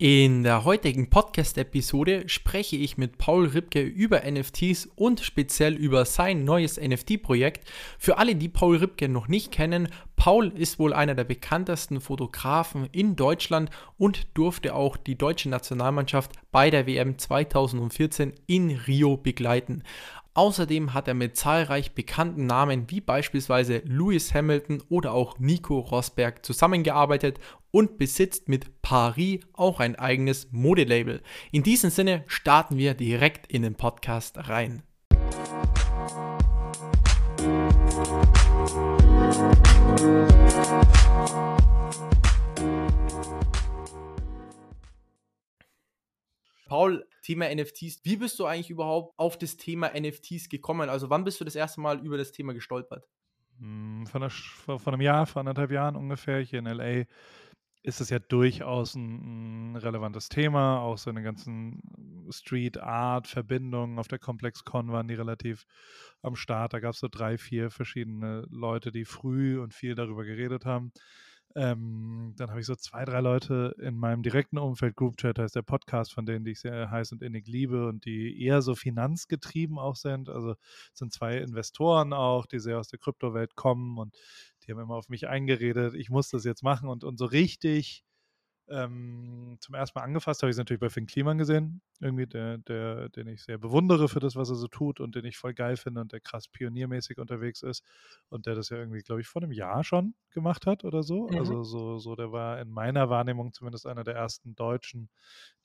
In der heutigen Podcast-Episode spreche ich mit Paul Ripke über NFTs und speziell über sein neues NFT-Projekt. Für alle, die Paul Ripke noch nicht kennen, Paul ist wohl einer der bekanntesten Fotografen in Deutschland und durfte auch die deutsche Nationalmannschaft bei der WM 2014 in Rio begleiten. Außerdem hat er mit zahlreich bekannten Namen wie beispielsweise Lewis Hamilton oder auch Nico Rosberg zusammengearbeitet und besitzt mit Paris auch ein eigenes Modelabel. In diesem Sinne starten wir direkt in den Podcast rein. Paul, Thema NFTs. Wie bist du eigentlich überhaupt auf das Thema NFTs gekommen? Also wann bist du das erste Mal über das Thema gestolpert? Hm, von, einer, von einem Jahr, vor anderthalb Jahren ungefähr hier in LA ist es ja durchaus ein, ein, relevantes Thema. Auch so eine ganzen Street Art Verbindungen auf der Complex Con waren die relativ am Start. Da gab es so drei, vier verschiedene Leute, die früh und viel darüber geredet haben. Ähm, dann habe ich so zwei, drei Leute in meinem direkten Umfeld, Group Chat heißt der Podcast, von denen die ich sehr heiß und innig liebe und die eher so finanzgetrieben auch sind. Also sind zwei Investoren auch, die sehr aus der Kryptowelt kommen und die haben immer auf mich eingeredet, ich muss das jetzt machen und, und so richtig ähm, zum ersten Mal angefasst habe ich es natürlich bei Finn Kliman gesehen, irgendwie, der, der, den ich sehr bewundere für das, was er so tut und den ich voll geil finde und der krass pioniermäßig unterwegs ist und der das ja irgendwie, glaube ich, vor einem Jahr schon gemacht hat oder so. Mhm. Also so, so, der war in meiner Wahrnehmung zumindest einer der ersten Deutschen,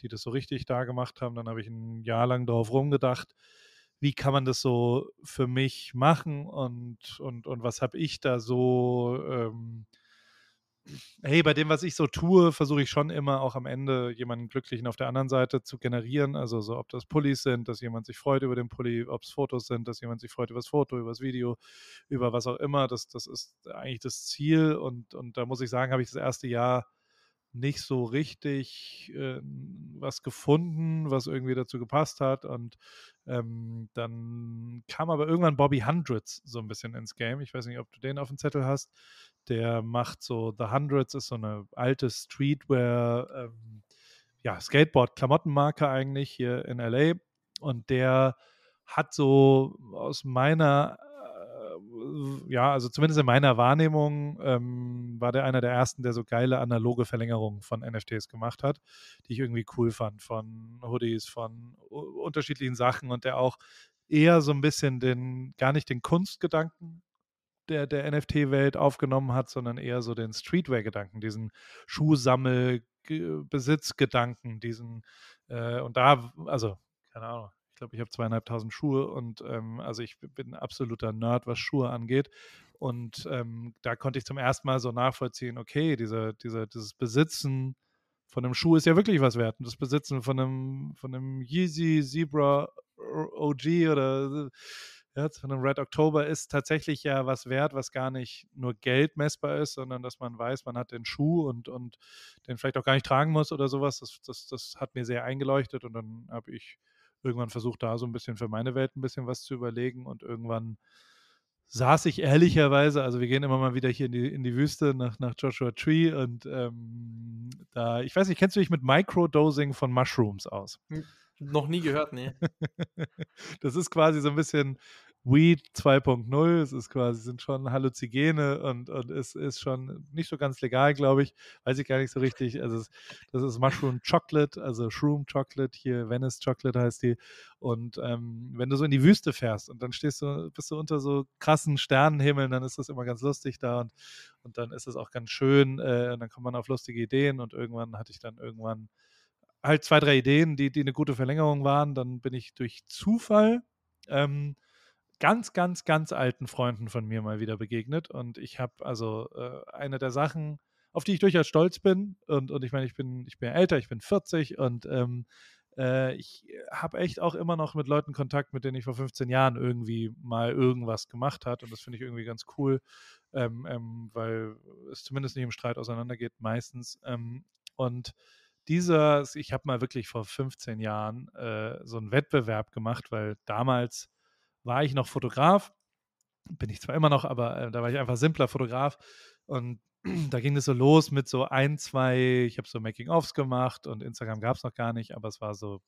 die das so richtig da gemacht haben. Dann habe ich ein Jahr lang darauf rumgedacht, wie kann man das so für mich machen und, und, und was habe ich da so ähm, hey, bei dem, was ich so tue, versuche ich schon immer auch am Ende jemanden Glücklichen auf der anderen Seite zu generieren. Also so, ob das Pullis sind, dass jemand sich freut über den Pulli, ob es Fotos sind, dass jemand sich freut über das Foto, über das Video, über was auch immer. Das, das ist eigentlich das Ziel. Und, und da muss ich sagen, habe ich das erste Jahr nicht so richtig äh, was gefunden, was irgendwie dazu gepasst hat. Und ähm, dann kam aber irgendwann Bobby Hundreds so ein bisschen ins Game. Ich weiß nicht, ob du den auf dem Zettel hast. Der macht so The Hundreds, ist so eine alte Streetwear, ähm, ja, Skateboard-Klamottenmarke eigentlich hier in LA. Und der hat so aus meiner ja, also zumindest in meiner Wahrnehmung ähm, war der einer der ersten, der so geile analoge Verlängerungen von NFTs gemacht hat, die ich irgendwie cool fand, von Hoodies, von unterschiedlichen Sachen und der auch eher so ein bisschen den, gar nicht den Kunstgedanken der, der NFT-Welt aufgenommen hat, sondern eher so den Streetwear-Gedanken, diesen Schuhsammel-Besitzgedanken, diesen, äh, und da, also, keine Ahnung, ich glaube, ich habe zweieinhalbtausend Schuhe und ähm, also ich bin ein absoluter Nerd, was Schuhe angeht. Und ähm, da konnte ich zum ersten Mal so nachvollziehen, okay, diese, diese, dieses Besitzen von einem Schuh ist ja wirklich was wert. Und das Besitzen von einem, von einem Yeezy Zebra OG oder ja, von einem Red October ist tatsächlich ja was wert, was gar nicht nur Geld messbar ist, sondern dass man weiß, man hat den Schuh und, und den vielleicht auch gar nicht tragen muss oder sowas. Das, das, das hat mir sehr eingeleuchtet und dann habe ich irgendwann versucht, da so ein bisschen für meine Welt ein bisschen was zu überlegen und irgendwann saß ich ehrlicherweise, also wir gehen immer mal wieder hier in die, in die Wüste nach, nach Joshua Tree und ähm, da, ich weiß nicht, kennst du dich mit Microdosing von Mushrooms aus? Noch nie gehört, nee. das ist quasi so ein bisschen Weed 2.0. Es ist quasi, sind schon Halluzigene und, und es ist schon nicht so ganz legal, glaube ich. Weiß ich gar nicht so richtig. Also es, das ist Mushroom Chocolate, also Shroom Chocolate, hier Venice Chocolate heißt die. Und ähm, wenn du so in die Wüste fährst und dann stehst du, bist du unter so krassen Sternenhimmeln, dann ist das immer ganz lustig da und, und dann ist es auch ganz schön. Äh, und dann kommt man auf lustige Ideen und irgendwann hatte ich dann irgendwann halt zwei, drei Ideen, die, die eine gute Verlängerung waren. Dann bin ich durch Zufall ähm, ganz, ganz, ganz alten Freunden von mir mal wieder begegnet. Und ich habe also äh, eine der Sachen, auf die ich durchaus stolz bin, und, und ich meine, ich bin, ich bin älter, ich bin 40 und ähm, äh, ich habe echt auch immer noch mit Leuten Kontakt, mit denen ich vor 15 Jahren irgendwie mal irgendwas gemacht hat. Und das finde ich irgendwie ganz cool, ähm, ähm, weil es zumindest nicht im Streit auseinandergeht, meistens. Ähm, und dieser, ich habe mal wirklich vor 15 Jahren äh, so einen Wettbewerb gemacht, weil damals war ich noch Fotograf. Bin ich zwar immer noch, aber äh, da war ich einfach simpler Fotograf. Und da ging es so los mit so ein, zwei, ich habe so Making-ofs gemacht und Instagram gab es noch gar nicht, aber es war so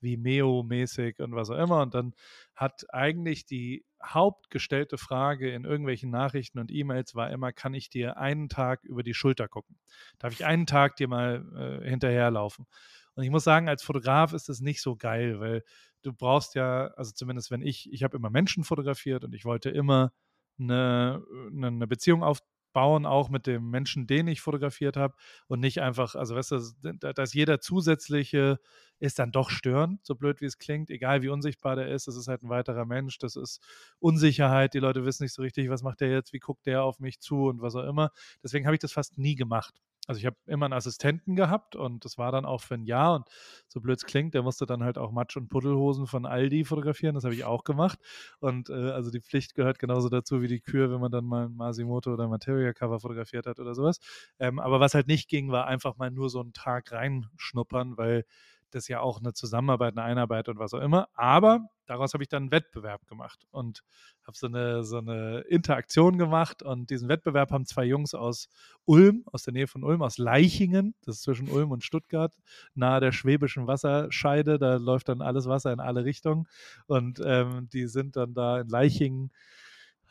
Vimeo-mäßig und was auch immer. Und dann hat eigentlich die hauptgestellte Frage in irgendwelchen Nachrichten und E-Mails war immer, kann ich dir einen Tag über die Schulter gucken? Darf ich einen Tag dir mal äh, hinterherlaufen? Und ich muss sagen, als Fotograf ist es nicht so geil, weil du brauchst ja, also zumindest wenn ich, ich habe immer Menschen fotografiert und ich wollte immer eine, eine Beziehung aufbauen, auch mit dem Menschen, den ich fotografiert habe und nicht einfach, also weißt du, dass jeder zusätzliche ist dann doch störend, so blöd wie es klingt, egal wie unsichtbar der ist, es ist halt ein weiterer Mensch, das ist Unsicherheit, die Leute wissen nicht so richtig, was macht der jetzt, wie guckt der auf mich zu und was auch immer. Deswegen habe ich das fast nie gemacht also ich habe immer einen Assistenten gehabt und das war dann auch für ein Jahr und so blöd es klingt, der musste dann halt auch Matsch- und Puddelhosen von Aldi fotografieren, das habe ich auch gemacht und äh, also die Pflicht gehört genauso dazu wie die Kür, wenn man dann mal ein Masimoto oder Materia-Cover fotografiert hat oder sowas. Ähm, aber was halt nicht ging, war einfach mal nur so einen Tag reinschnuppern, weil das ja auch eine Zusammenarbeit, eine Einarbeit und was auch immer. Aber daraus habe ich dann einen Wettbewerb gemacht und habe so eine, so eine Interaktion gemacht. Und diesen Wettbewerb haben zwei Jungs aus Ulm, aus der Nähe von Ulm, aus Leichingen, das ist zwischen Ulm und Stuttgart, nahe der schwäbischen Wasserscheide. Da läuft dann alles Wasser in alle Richtungen. Und ähm, die sind dann da in Leichingen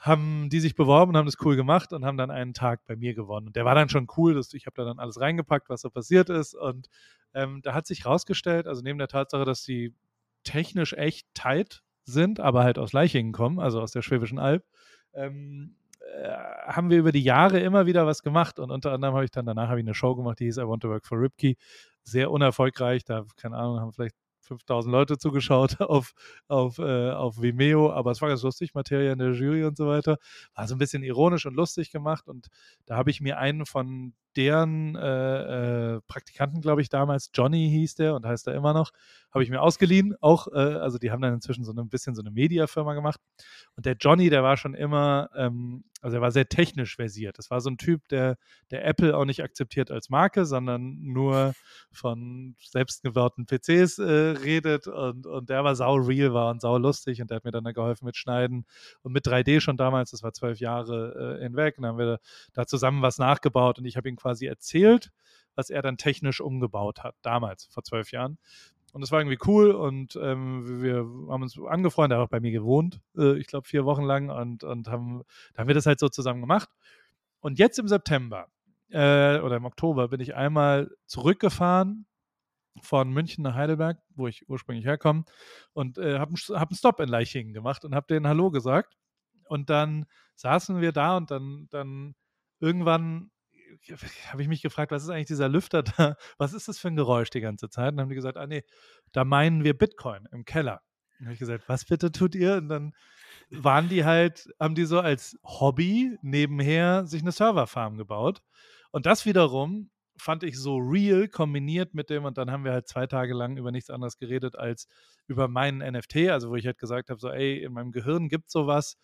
haben die sich beworben und haben das cool gemacht und haben dann einen Tag bei mir gewonnen. Und der war dann schon cool, dass ich habe da dann alles reingepackt, was so passiert ist. Und ähm, da hat sich rausgestellt, also neben der Tatsache, dass die technisch echt tight sind, aber halt aus Leichingen kommen, also aus der Schwäbischen Alb, ähm, äh, haben wir über die Jahre immer wieder was gemacht und unter anderem habe ich dann danach ich eine Show gemacht, die hieß I Want to Work for Ripkey. Sehr unerfolgreich, da, keine Ahnung, haben vielleicht 5000 Leute zugeschaut auf, auf, äh, auf Vimeo, aber es war ganz lustig, Materie in der Jury und so weiter. War so ein bisschen ironisch und lustig gemacht und da habe ich mir einen von deren äh, äh, Praktikanten, glaube ich, damals, Johnny hieß der und heißt er immer noch, habe ich mir ausgeliehen. Auch, äh, also die haben dann inzwischen so ein bisschen so eine Mediafirma gemacht. Und der Johnny, der war schon immer, ähm, also er war sehr technisch versiert. Das war so ein Typ, der, der Apple auch nicht akzeptiert als Marke, sondern nur von selbstgebauten PCs äh, redet und, und der war sau real war und sau lustig und der hat mir dann da geholfen mit Schneiden und mit 3D schon damals, das war zwölf Jahre äh, hinweg. Und dann haben wir da zusammen was nachgebaut und ich habe ihn quasi erzählt, was er dann technisch umgebaut hat, damals, vor zwölf Jahren. Und das war irgendwie cool und ähm, wir haben uns angefreundet, er hat auch bei mir gewohnt, äh, ich glaube vier Wochen lang und, und haben, da haben wir das halt so zusammen gemacht. Und jetzt im September äh, oder im Oktober bin ich einmal zurückgefahren von München nach Heidelberg, wo ich ursprünglich herkomme, und äh, habe hab einen Stop in Leichingen gemacht und habe denen Hallo gesagt. Und dann saßen wir da und dann, dann irgendwann habe ich mich gefragt, was ist eigentlich dieser Lüfter da? Was ist das für ein Geräusch die ganze Zeit? Und dann haben die gesagt, ah nee, da meinen wir Bitcoin im Keller. Und habe ich gesagt, was bitte tut ihr? Und dann waren die halt, haben die so als Hobby nebenher sich eine Serverfarm gebaut. Und das wiederum fand ich so real kombiniert mit dem und dann haben wir halt zwei Tage lang über nichts anderes geredet als über meinen NFT, also wo ich halt gesagt habe, so ey, in meinem Gehirn gibt sowas,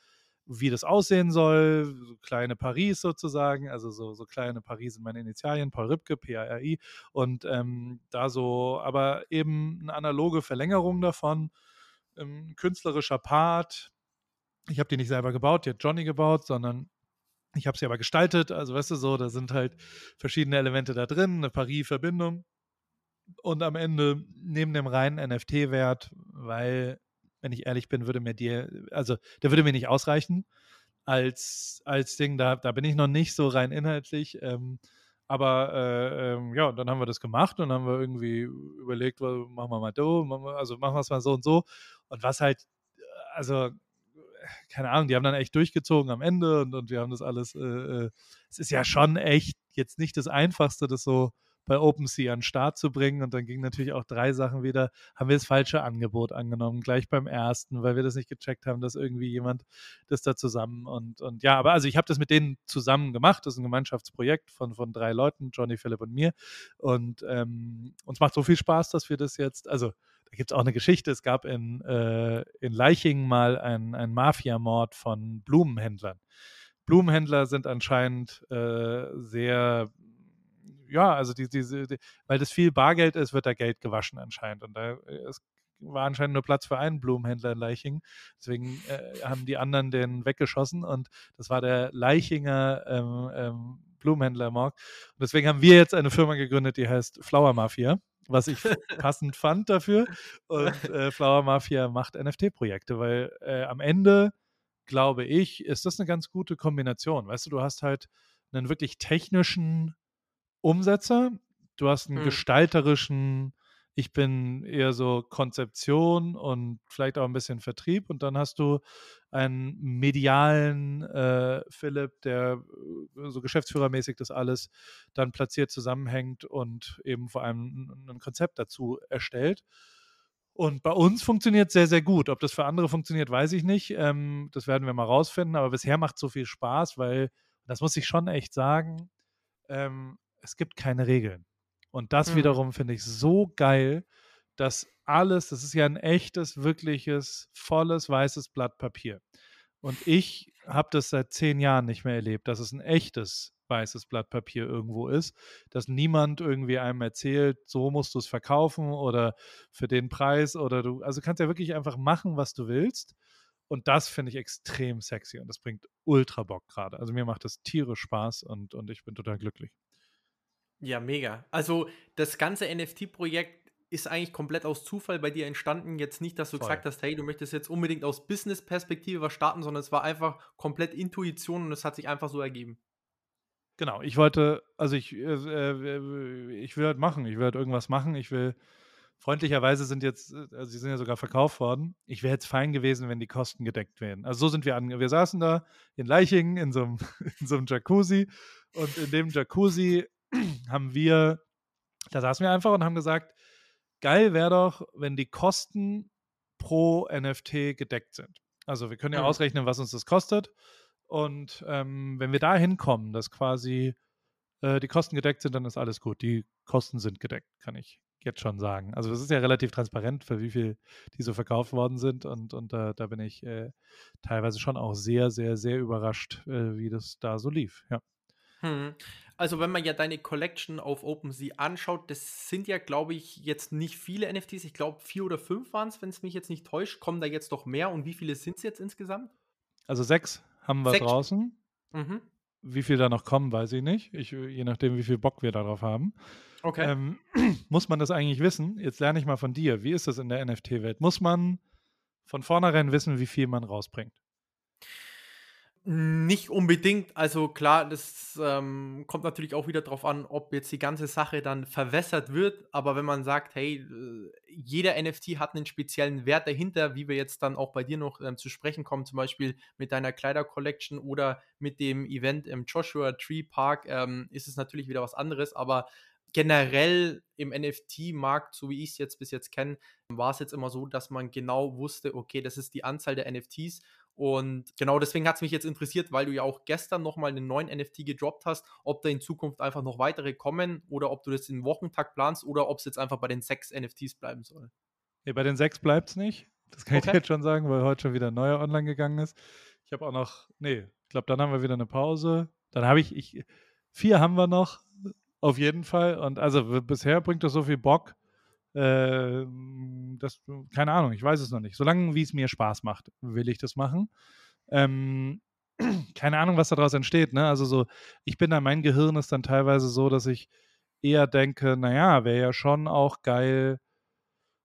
wie das aussehen soll, so kleine Paris sozusagen, also so, so kleine Paris sind meine Initialien, Paul Ripke, P-A-R-I und ähm, da so, aber eben eine analoge Verlängerung davon, ein ähm, künstlerischer Part, ich habe die nicht selber gebaut, die hat Johnny gebaut, sondern ich habe sie aber gestaltet, also weißt du so, da sind halt verschiedene Elemente da drin, eine Paris-Verbindung und am Ende neben dem reinen NFT-Wert, weil wenn ich ehrlich bin, würde mir dir, also der würde mir nicht ausreichen als, als Ding. Da, da bin ich noch nicht so rein inhaltlich. Ähm, aber äh, ähm, ja, dann haben wir das gemacht und haben wir irgendwie überlegt, machen wir mal so, also machen wir es mal so und so. Und was halt, also keine Ahnung, die haben dann echt durchgezogen am Ende und, und wir haben das alles, äh, äh es ist ja schon echt jetzt nicht das Einfachste, das so bei OpenSea an den Start zu bringen. Und dann ging natürlich auch drei Sachen wieder. Haben wir das falsche Angebot angenommen, gleich beim ersten, weil wir das nicht gecheckt haben, dass irgendwie jemand das da zusammen und, und ja, aber also ich habe das mit denen zusammen gemacht. Das ist ein Gemeinschaftsprojekt von, von drei Leuten, Johnny, Philipp und mir. Und ähm, uns macht so viel Spaß, dass wir das jetzt, also da gibt es auch eine Geschichte. Es gab in, äh, in Leichingen mal einen Mafiamord von Blumenhändlern. Blumenhändler sind anscheinend äh, sehr ja, also die, diese, die, weil das viel Bargeld ist, wird da Geld gewaschen anscheinend. Und da ist, äh, war anscheinend nur Platz für einen Blumenhändler in Leiching. Deswegen äh, haben die anderen den weggeschossen und das war der Leichinger ähm, ähm, Blumenhändler mag. Und deswegen haben wir jetzt eine Firma gegründet, die heißt Flower Mafia, was ich passend fand dafür. Und äh, Flower Mafia macht NFT-Projekte, weil äh, am Ende, glaube ich, ist das eine ganz gute Kombination. Weißt du, du hast halt einen wirklich technischen Umsetzer, du hast einen hm. gestalterischen ich bin eher so Konzeption und vielleicht auch ein bisschen Vertrieb. Und dann hast du einen medialen äh, Philipp, der äh, so geschäftsführermäßig das alles dann platziert, zusammenhängt und eben vor allem ein Konzept dazu erstellt. Und bei uns funktioniert es sehr, sehr gut. Ob das für andere funktioniert, weiß ich nicht. Ähm, das werden wir mal rausfinden. Aber bisher macht es so viel Spaß, weil, das muss ich schon echt sagen, ähm, es gibt keine Regeln. Und das mhm. wiederum finde ich so geil, dass alles, das ist ja ein echtes, wirkliches, volles, weißes Blatt Papier. Und ich habe das seit zehn Jahren nicht mehr erlebt, dass es ein echtes weißes Blatt Papier irgendwo ist, dass niemand irgendwie einem erzählt, so musst du es verkaufen oder für den Preis oder du, also kannst ja wirklich einfach machen, was du willst. Und das finde ich extrem sexy und das bringt ultra Bock gerade. Also mir macht das tierisch Spaß und, und ich bin total glücklich. Ja, mega. Also das ganze NFT-Projekt ist eigentlich komplett aus Zufall bei dir entstanden. Jetzt nicht, dass du Voll. gesagt hast, hey, du möchtest jetzt unbedingt aus Business-Perspektive was starten, sondern es war einfach komplett Intuition und es hat sich einfach so ergeben. Genau, ich wollte, also ich, äh, äh ich will halt machen, ich will halt irgendwas machen, ich will, freundlicherweise sind jetzt, äh, also sie sind ja sogar verkauft worden. Ich wäre jetzt fein gewesen, wenn die Kosten gedeckt wären. Also so sind wir an, wir saßen da in Leichingen in so einem, in so einem Jacuzzi und in dem Jacuzzi haben wir, da saßen wir einfach und haben gesagt, geil wäre doch, wenn die Kosten pro NFT gedeckt sind. Also wir können ja mhm. ausrechnen, was uns das kostet. Und ähm, wenn wir da hinkommen, dass quasi äh, die Kosten gedeckt sind, dann ist alles gut. Die Kosten sind gedeckt, kann ich jetzt schon sagen. Also das ist ja relativ transparent, für wie viel die so verkauft worden sind. Und, und äh, da bin ich äh, teilweise schon auch sehr, sehr, sehr überrascht, äh, wie das da so lief. Ja. Hm. Also, wenn man ja deine Collection auf OpenSea anschaut, das sind ja, glaube ich, jetzt nicht viele NFTs. Ich glaube, vier oder fünf waren es, wenn es mich jetzt nicht täuscht. Kommen da jetzt noch mehr? Und wie viele sind es jetzt insgesamt? Also sechs haben wir sechs. draußen. Mhm. Wie viel da noch kommen, weiß ich nicht. Ich, je nachdem, wie viel Bock wir darauf haben. Okay. Ähm, muss man das eigentlich wissen? Jetzt lerne ich mal von dir. Wie ist das in der NFT-Welt? Muss man von vornherein wissen, wie viel man rausbringt? Nicht unbedingt. Also klar, das ähm, kommt natürlich auch wieder darauf an, ob jetzt die ganze Sache dann verwässert wird. Aber wenn man sagt, hey, äh, jeder NFT hat einen speziellen Wert dahinter, wie wir jetzt dann auch bei dir noch ähm, zu sprechen kommen, zum Beispiel mit deiner Kleider-Collection oder mit dem Event im Joshua Tree Park, ähm, ist es natürlich wieder was anderes. Aber generell im NFT-Markt, so wie ich es jetzt bis jetzt kenne, war es jetzt immer so, dass man genau wusste, okay, das ist die Anzahl der NFTs und genau deswegen hat es mich jetzt interessiert, weil du ja auch gestern nochmal einen neuen NFT gedroppt hast, ob da in Zukunft einfach noch weitere kommen oder ob du das im Wochentakt planst oder ob es jetzt einfach bei den sechs NFTs bleiben soll. Nee, bei den sechs bleibt es nicht. Das kann okay. ich jetzt schon sagen, weil heute schon wieder ein neuer online gegangen ist. Ich habe auch noch, nee, ich glaube, dann haben wir wieder eine Pause. Dann habe ich, ich, vier haben wir noch, auf jeden Fall. Und also bisher bringt das so viel Bock äh, das, keine Ahnung, ich weiß es noch nicht. Solange wie es mir Spaß macht, will ich das machen. Ähm, keine Ahnung, was daraus entsteht. Ne? Also so, ich bin da, mein Gehirn ist dann teilweise so, dass ich eher denke, naja, wäre ja schon auch geil,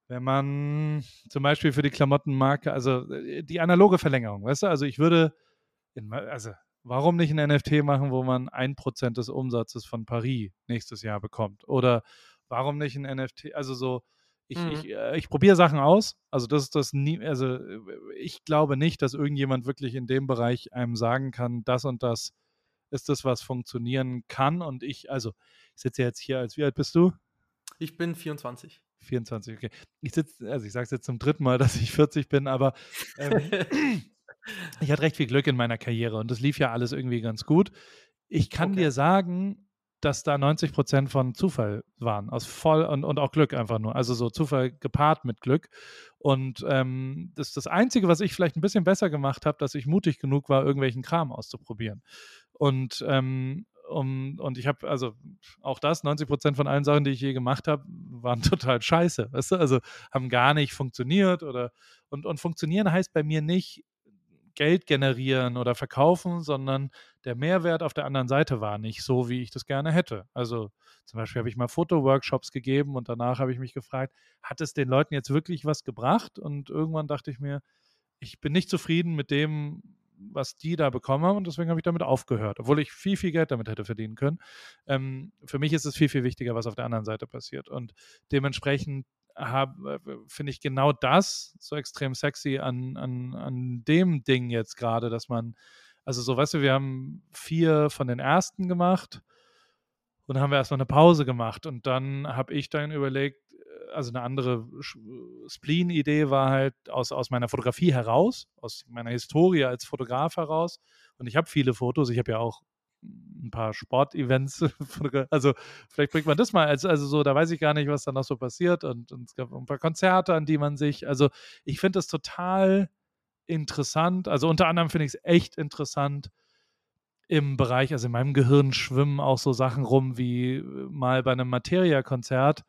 wenn man zum Beispiel für die Klamottenmarke, also äh, die analoge Verlängerung, weißt du, also ich würde, in, also warum nicht ein NFT machen, wo man ein Prozent des Umsatzes von Paris nächstes Jahr bekommt? Oder warum nicht ein NFT? Also so, ich, mhm. ich, äh, ich probiere Sachen aus. Also das ist das nie, also ich glaube nicht, dass irgendjemand wirklich in dem Bereich einem sagen kann, das und das ist das, was funktionieren kann. Und ich, also ich sitze jetzt hier als, wie alt bist du? Ich bin 24. 24, okay. Ich sitze, also ich sage es jetzt zum dritten Mal, dass ich 40 bin, aber ähm, ich hatte recht viel Glück in meiner Karriere und das lief ja alles irgendwie ganz gut. Ich kann okay. dir sagen, dass da 90 Prozent von Zufall waren, aus voll und, und auch Glück einfach nur. Also so Zufall gepaart mit Glück. Und ähm, das ist das Einzige, was ich vielleicht ein bisschen besser gemacht habe, dass ich mutig genug war, irgendwelchen Kram auszuprobieren. Und ähm, um, und ich habe, also auch das, 90 Prozent von allen Sachen, die ich je gemacht habe, waren total scheiße, weißt du? Also haben gar nicht funktioniert oder und, und funktionieren heißt bei mir nicht, Geld generieren oder verkaufen, sondern der Mehrwert auf der anderen Seite war nicht so, wie ich das gerne hätte. Also zum Beispiel habe ich mal Fotoworkshops gegeben und danach habe ich mich gefragt, hat es den Leuten jetzt wirklich was gebracht? Und irgendwann dachte ich mir, ich bin nicht zufrieden mit dem, was die da bekommen haben und deswegen habe ich damit aufgehört, obwohl ich viel, viel Geld damit hätte verdienen können. Ähm, für mich ist es viel, viel wichtiger, was auf der anderen Seite passiert und dementsprechend finde ich genau das so extrem sexy an, an, an dem Ding jetzt gerade, dass man, also so, weißt du, wir haben vier von den ersten gemacht und dann haben wir erstmal eine Pause gemacht und dann habe ich dann überlegt, äh, also eine andere Spleen-Idee war halt aus, aus meiner Fotografie heraus, aus meiner Historie als Fotograf heraus. Und ich habe viele Fotos, ich habe ja auch ein paar Sportevents. Also vielleicht bringt man das mal als, also so, da weiß ich gar nicht, was da noch so passiert. Und, und es gab ein paar Konzerte, an die man sich, also ich finde das total interessant. Also unter anderem finde ich es echt interessant im Bereich, also in meinem Gehirn schwimmen auch so Sachen rum wie äh, mal bei einem Materia-Konzert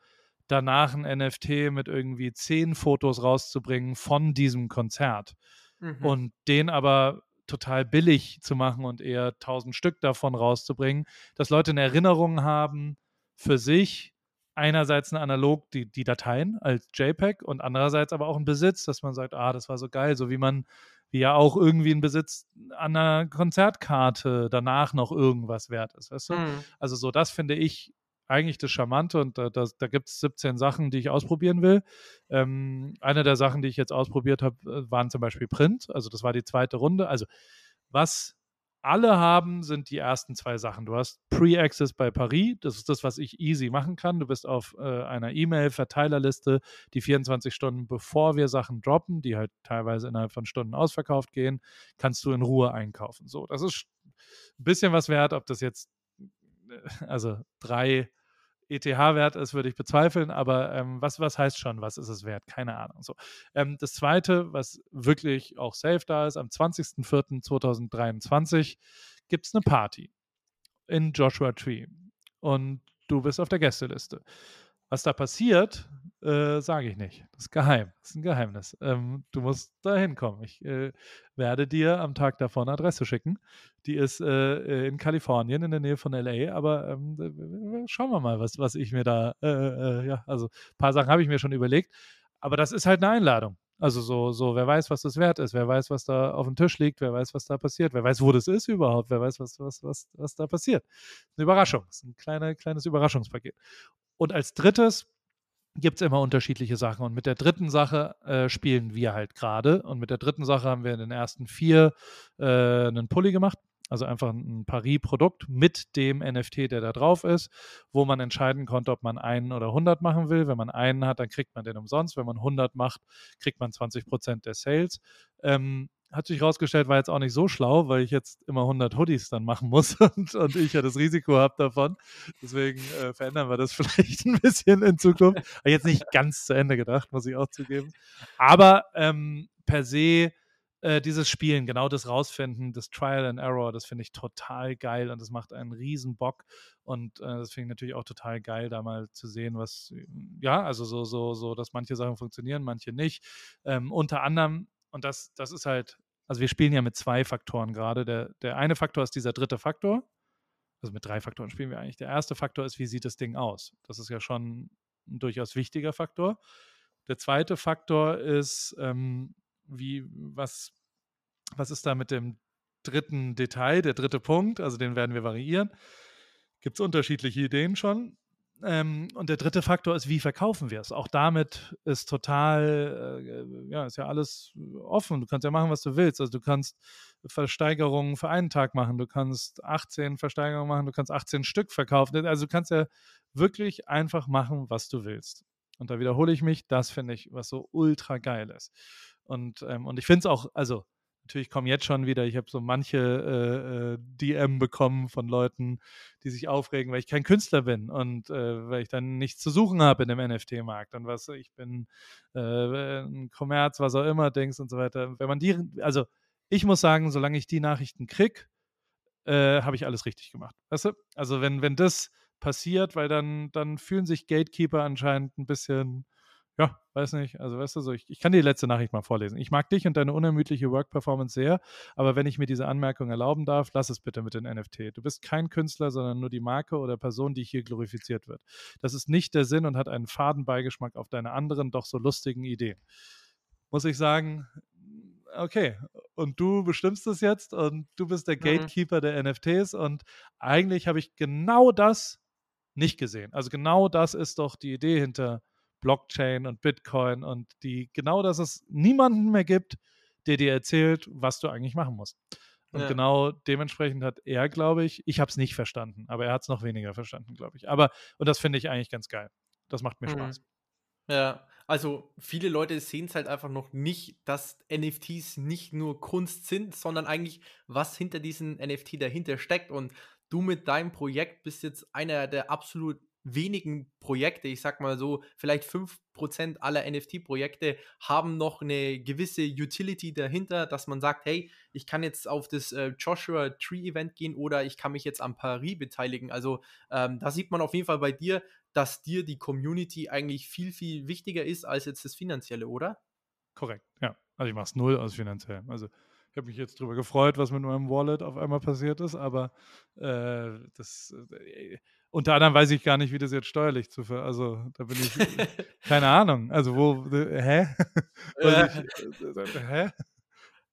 danach ein NFT mit irgendwie zehn Fotos rauszubringen von diesem Konzert. Mhm. Und den aber total billig zu machen und eher tausend Stück davon rauszubringen, dass Leute eine Erinnerung haben für sich, einerseits eine analog die, die Dateien als JPEG und andererseits aber auch ein Besitz, dass man sagt, ah, das war so geil, so wie man wie ja auch irgendwie ein Besitz an einer Konzertkarte danach noch irgendwas wert ist, weißt du? Mhm. Also so, das finde ich eigentlich das Charmante und da, da, da gibt es 17 Sachen, die ich ausprobieren will. Ähm, eine der Sachen, die ich jetzt ausprobiert habe, äh, waren zum Beispiel Print. Also das war die zweite Runde. Also was alle haben, sind die ersten zwei Sachen. Du hast Pre-Access bei Paris, das ist das, was ich easy machen kann. Du bist auf äh, einer E-Mail-Verteilerliste, die 24 Stunden bevor wir Sachen droppen, die halt teilweise innerhalb von Stunden ausverkauft gehen, kannst du in Ruhe einkaufen. So, das ist ein bisschen was wert, ob das jetzt also drei ETH-Wert ist, würde ich bezweifeln, aber ähm, was, was heißt schon, was ist es wert? Keine Ahnung. So. Ähm, das zweite, was wirklich auch safe da ist, am 20.04.2023 gibt es eine Party in Joshua Tree und du bist auf der Gästeliste. Was da passiert, äh, sage ich nicht. Das ist geheim. Das ist ein Geheimnis. Ähm, du musst da hinkommen. Ich äh, werde dir am Tag davor eine Adresse schicken. Die ist äh, in Kalifornien, in der Nähe von LA. Aber ähm, schauen wir mal, was, was ich mir da, äh, äh, ja, also ein paar Sachen habe ich mir schon überlegt. Aber das ist halt eine Einladung. Also so, so, wer weiß, was das wert ist, wer weiß, was da auf dem Tisch liegt, wer weiß, was da passiert, wer weiß, wo das ist überhaupt, wer weiß, was, was, was, was da passiert. Eine Überraschung. Das ist ein kleine, kleines Überraschungspaket. Und als drittes gibt es immer unterschiedliche Sachen. Und mit der dritten Sache äh, spielen wir halt gerade. Und mit der dritten Sache haben wir in den ersten vier äh, einen Pulli gemacht. Also einfach ein Paris-Produkt mit dem NFT, der da drauf ist, wo man entscheiden konnte, ob man einen oder 100 machen will. Wenn man einen hat, dann kriegt man den umsonst. Wenn man 100 macht, kriegt man 20 Prozent der Sales. Ähm, hat sich herausgestellt, war jetzt auch nicht so schlau, weil ich jetzt immer 100 Hoodies dann machen muss und, und ich ja das Risiko habe davon. Deswegen äh, verändern wir das vielleicht ein bisschen in Zukunft. Habe jetzt nicht ganz zu Ende gedacht, muss ich auch zugeben. Aber ähm, per se äh, dieses Spielen, genau das Rausfinden, das Trial and Error, das finde ich total geil und das macht einen riesen Bock. Und äh, das finde ich natürlich auch total geil, da mal zu sehen, was, ja, also so, so, so, dass manche Sachen funktionieren, manche nicht. Ähm, unter anderem und das, das ist halt, also wir spielen ja mit zwei Faktoren gerade. Der, der eine Faktor ist dieser dritte Faktor. Also mit drei Faktoren spielen wir eigentlich. Der erste Faktor ist, wie sieht das Ding aus? Das ist ja schon ein durchaus wichtiger Faktor. Der zweite Faktor ist, ähm, wie, was, was ist da mit dem dritten Detail, der dritte Punkt? Also den werden wir variieren. Gibt es unterschiedliche Ideen schon. Ähm, und der dritte Faktor ist, wie verkaufen wir es? Auch damit ist total, äh, ja, ist ja alles offen. Du kannst ja machen, was du willst. Also du kannst Versteigerungen für einen Tag machen, du kannst 18 Versteigerungen machen, du kannst 18 Stück verkaufen. Also du kannst ja wirklich einfach machen, was du willst. Und da wiederhole ich mich, das finde ich, was so ultra geil ist. Und, ähm, und ich finde es auch, also natürlich kommen jetzt schon wieder, ich habe so manche äh, äh DM bekommen von Leuten, die sich aufregen, weil ich kein Künstler bin und äh, weil ich dann nichts zu suchen habe in dem NFT-Markt und was ich bin, äh, ein Kommerz, was auch immer, Dings und so weiter. Wenn man die, also ich muss sagen, solange ich die Nachrichten kriege, äh, habe ich alles richtig gemacht. Weißt du? Also wenn, wenn das passiert, weil dann, dann fühlen sich Gatekeeper anscheinend ein bisschen ja, weiß nicht. Also, weißt du, so, ich, ich kann die letzte Nachricht mal vorlesen. Ich mag dich und deine unermüdliche Work-Performance sehr, aber wenn ich mir diese Anmerkung erlauben darf, lass es bitte mit den NFT. Du bist kein Künstler, sondern nur die Marke oder Person, die hier glorifiziert wird. Das ist nicht der Sinn und hat einen faden Beigeschmack auf deine anderen, doch so lustigen Ideen. Muss ich sagen, okay, und du bestimmst es jetzt und du bist der mhm. Gatekeeper mhm. der NFTs und eigentlich habe ich genau das nicht gesehen. Also genau das ist doch die Idee hinter Blockchain und Bitcoin und die genau, dass es niemanden mehr gibt, der dir erzählt, was du eigentlich machen musst. Und ja. genau dementsprechend hat er, glaube ich, ich habe es nicht verstanden, aber er hat es noch weniger verstanden, glaube ich. Aber, und das finde ich eigentlich ganz geil. Das macht mir mhm. Spaß. Ja, also viele Leute sehen es halt einfach noch nicht, dass NFTs nicht nur Kunst sind, sondern eigentlich, was hinter diesen NFT dahinter steckt. Und du mit deinem Projekt bist jetzt einer der absolut wenigen Projekte, ich sag mal so, vielleicht 5% aller NFT-Projekte haben noch eine gewisse Utility dahinter, dass man sagt, hey, ich kann jetzt auf das äh, Joshua Tree Event gehen oder ich kann mich jetzt am Paris beteiligen. Also ähm, da sieht man auf jeden Fall bei dir, dass dir die Community eigentlich viel, viel wichtiger ist als jetzt das Finanzielle, oder? Korrekt, ja. Also ich mache es null aus finanziell. Also ich habe mich jetzt darüber gefreut, was mit meinem Wallet auf einmal passiert ist, aber äh, das äh, unter anderem weiß ich gar nicht, wie das jetzt steuerlich zu ver also da bin ich keine Ahnung. Also wo äh, hä? ich, äh, hä?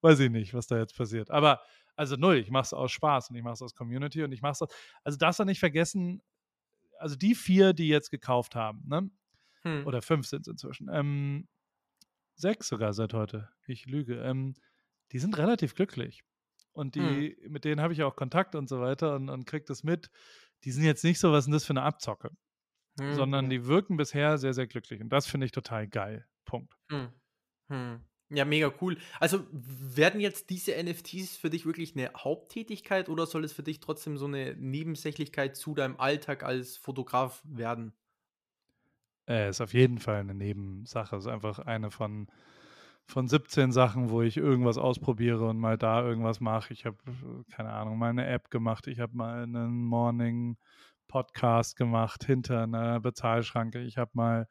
Weiß ich nicht, was da jetzt passiert. Aber also null, ich mache es aus Spaß und ich mache es aus Community und ich mache es also darfst du nicht vergessen, also die vier, die jetzt gekauft haben, ne? Hm. Oder fünf sind es inzwischen. Ähm, sechs sogar seit heute. Ich lüge. Ähm, die sind relativ glücklich. Und die, hm. mit denen habe ich auch Kontakt und so weiter und, und kriege das mit. Die sind jetzt nicht so, was ist denn das für eine Abzocke? Hm. Sondern die wirken bisher sehr, sehr glücklich. Und das finde ich total geil. Punkt. Hm. hm. Ja, mega cool. Also werden jetzt diese NFTs für dich wirklich eine Haupttätigkeit oder soll es für dich trotzdem so eine Nebensächlichkeit zu deinem Alltag als Fotograf werden? Äh, ist auf jeden Fall eine Nebensache. Es ist einfach eine von von 17 Sachen, wo ich irgendwas ausprobiere und mal da irgendwas mache. Ich habe, keine Ahnung, mal eine App gemacht. Ich habe mal einen Morning Podcast gemacht hinter einer Bezahlschranke. Ich habe mal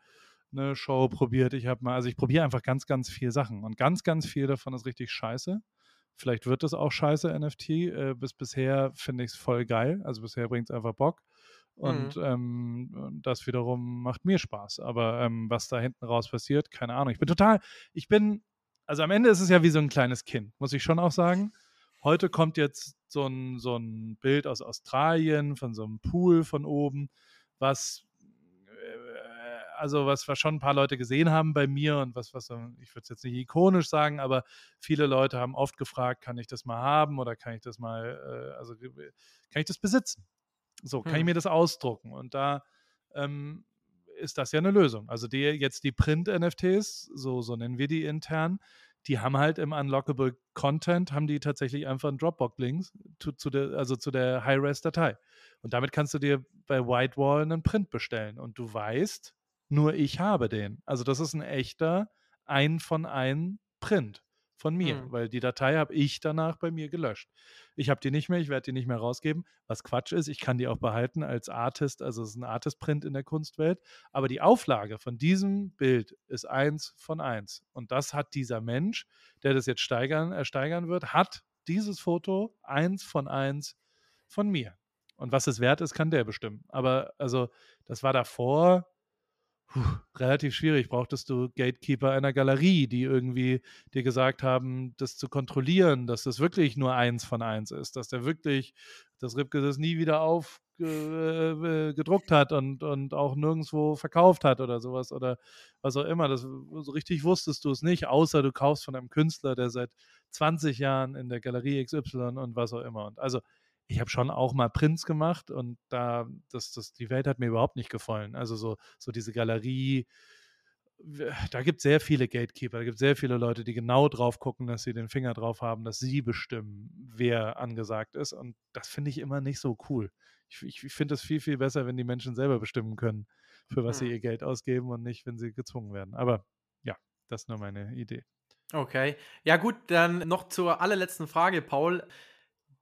eine Show probiert. Ich habe mal, also ich probiere einfach ganz, ganz viele Sachen und ganz, ganz viel davon ist richtig scheiße. Vielleicht wird es auch scheiße NFT. Äh, bis bisher finde ich es voll geil. Also bisher bringt es einfach Bock. Und mhm. ähm, das wiederum macht mir Spaß. Aber ähm, was da hinten raus passiert, keine Ahnung. Ich bin total, ich bin also am Ende ist es ja wie so ein kleines Kind, muss ich schon auch sagen. Heute kommt jetzt so ein, so ein Bild aus Australien von so einem Pool von oben, was äh, also was, was schon ein paar Leute gesehen haben bei mir und was, was ich würde es jetzt nicht ikonisch sagen, aber viele Leute haben oft gefragt, kann ich das mal haben oder kann ich das mal, äh, also kann ich das besitzen? So, kann hm. ich mir das ausdrucken? Und da ähm, ist das ja eine Lösung. Also die, jetzt die Print-NFTs, so, so nennen wir die intern, die haben halt im Unlockable Content, haben die tatsächlich einfach einen Dropbox-Link zu, zu, der, also zu der High-Res-Datei. Und damit kannst du dir bei Whitewall einen Print bestellen. Und du weißt, nur ich habe den. Also das ist ein echter ein von ein Print von mir, mhm. weil die Datei habe ich danach bei mir gelöscht. Ich habe die nicht mehr, ich werde die nicht mehr rausgeben, was Quatsch ist. Ich kann die auch behalten als Artist, also es ist ein Artist-Print in der Kunstwelt. Aber die Auflage von diesem Bild ist eins von eins. Und das hat dieser Mensch, der das jetzt steigern, ersteigern äh, wird, hat dieses Foto eins von eins von mir. Und was es wert ist, kann der bestimmen. Aber also, das war davor puh, relativ schwierig. Brauchtest du Gatekeeper einer Galerie, die irgendwie dir gesagt haben, das zu kontrollieren, dass das wirklich nur eins von eins ist, dass der wirklich, dass Ripke das nie wieder aufgedruckt äh, hat und, und auch nirgendwo verkauft hat oder sowas oder was auch immer. Das, so richtig wusstest du es nicht, außer du kaufst von einem Künstler, der seit 20 Jahren in der Galerie XY und was auch immer. Und also ich habe schon auch mal Prints gemacht und da, das, das, die Welt hat mir überhaupt nicht gefallen. Also so, so diese Galerie, da gibt es sehr viele Gatekeeper, da gibt es sehr viele Leute, die genau drauf gucken, dass sie den Finger drauf haben, dass sie bestimmen, wer angesagt ist. Und das finde ich immer nicht so cool. Ich, ich, ich finde es viel, viel besser, wenn die Menschen selber bestimmen können, für was hm. sie ihr Geld ausgeben und nicht, wenn sie gezwungen werden. Aber ja, das ist nur meine Idee. Okay. Ja, gut, dann noch zur allerletzten Frage, Paul.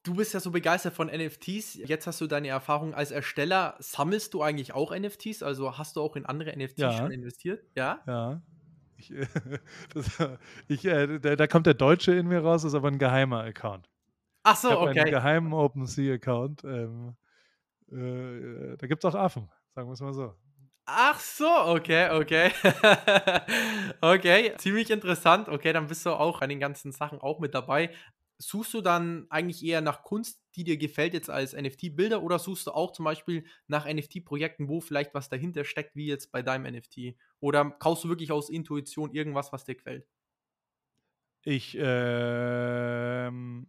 Du bist ja so begeistert von NFTs. Jetzt hast du deine Erfahrung als Ersteller. Sammelst du eigentlich auch NFTs? Also hast du auch in andere NFTs Ja. schon investiert? Ja? Ja. Ich, äh, das, ich, äh, da, da kommt der Deutsche in mir raus, ist aber ein geheimer Account. Ach so, ich einen okay. geheimen OpenSea-Account. Ähm, äh, da gibt es auch Affen, sagen wir es mal so. Ach so, okay, okay. okay, ziemlich interessant. Okay, dann bist du auch an den ganzen Sachen auch mit dabei. Suchst du dann eigentlich eher nach Kunst, die dir gefällt jetzt als NFT-Bilder oder suchst du auch zum Beispiel nach NFT-Projekten, wo vielleicht was dahinter steckt, wie jetzt bei deinem NFT? Oder kaufst du wirklich aus Intuition irgendwas, was dir gefällt? Ich, ähm,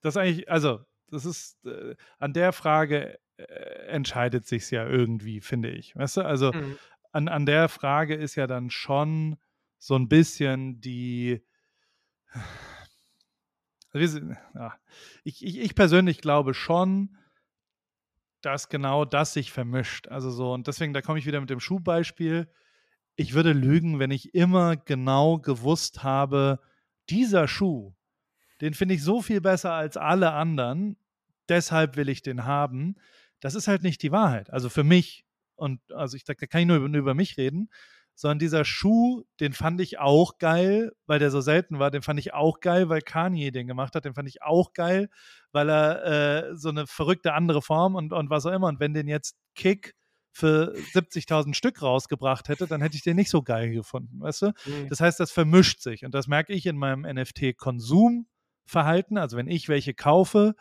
das eigentlich, also, das ist, äh, an der Frage äh, entscheidet sich ja irgendwie, finde ich. Weißt du, also Mhm. an, an der Frage ist ja dann schon so ein bisschen die, Ich, ich, ich persönlich glaube schon, dass genau das sich vermischt. Also so, und deswegen, da komme ich wieder mit dem Schuhbeispiel. Ich würde lügen, wenn ich immer genau gewusst habe, dieser Schuh, den finde ich so viel besser als alle anderen, deshalb will ich den haben. Das ist halt nicht die Wahrheit. Also für mich, und also ich da kann ich nur über, nur über mich reden, sondern dieser Schuh, den fand ich auch geil, weil der so selten war. Den fand ich auch geil, weil Kanye den gemacht hat. Den fand ich auch geil, weil er äh, so eine verrückte andere Form und, und was auch immer. Und wenn den jetzt Kick für 70.000 Stück rausgebracht hätte, dann hätte ich den nicht so geil gefunden, weißt du? Mhm. Das heißt, das vermischt sich und das merke ich in meinem NFT-Konsumverhalten. Also wenn ich welche kaufe,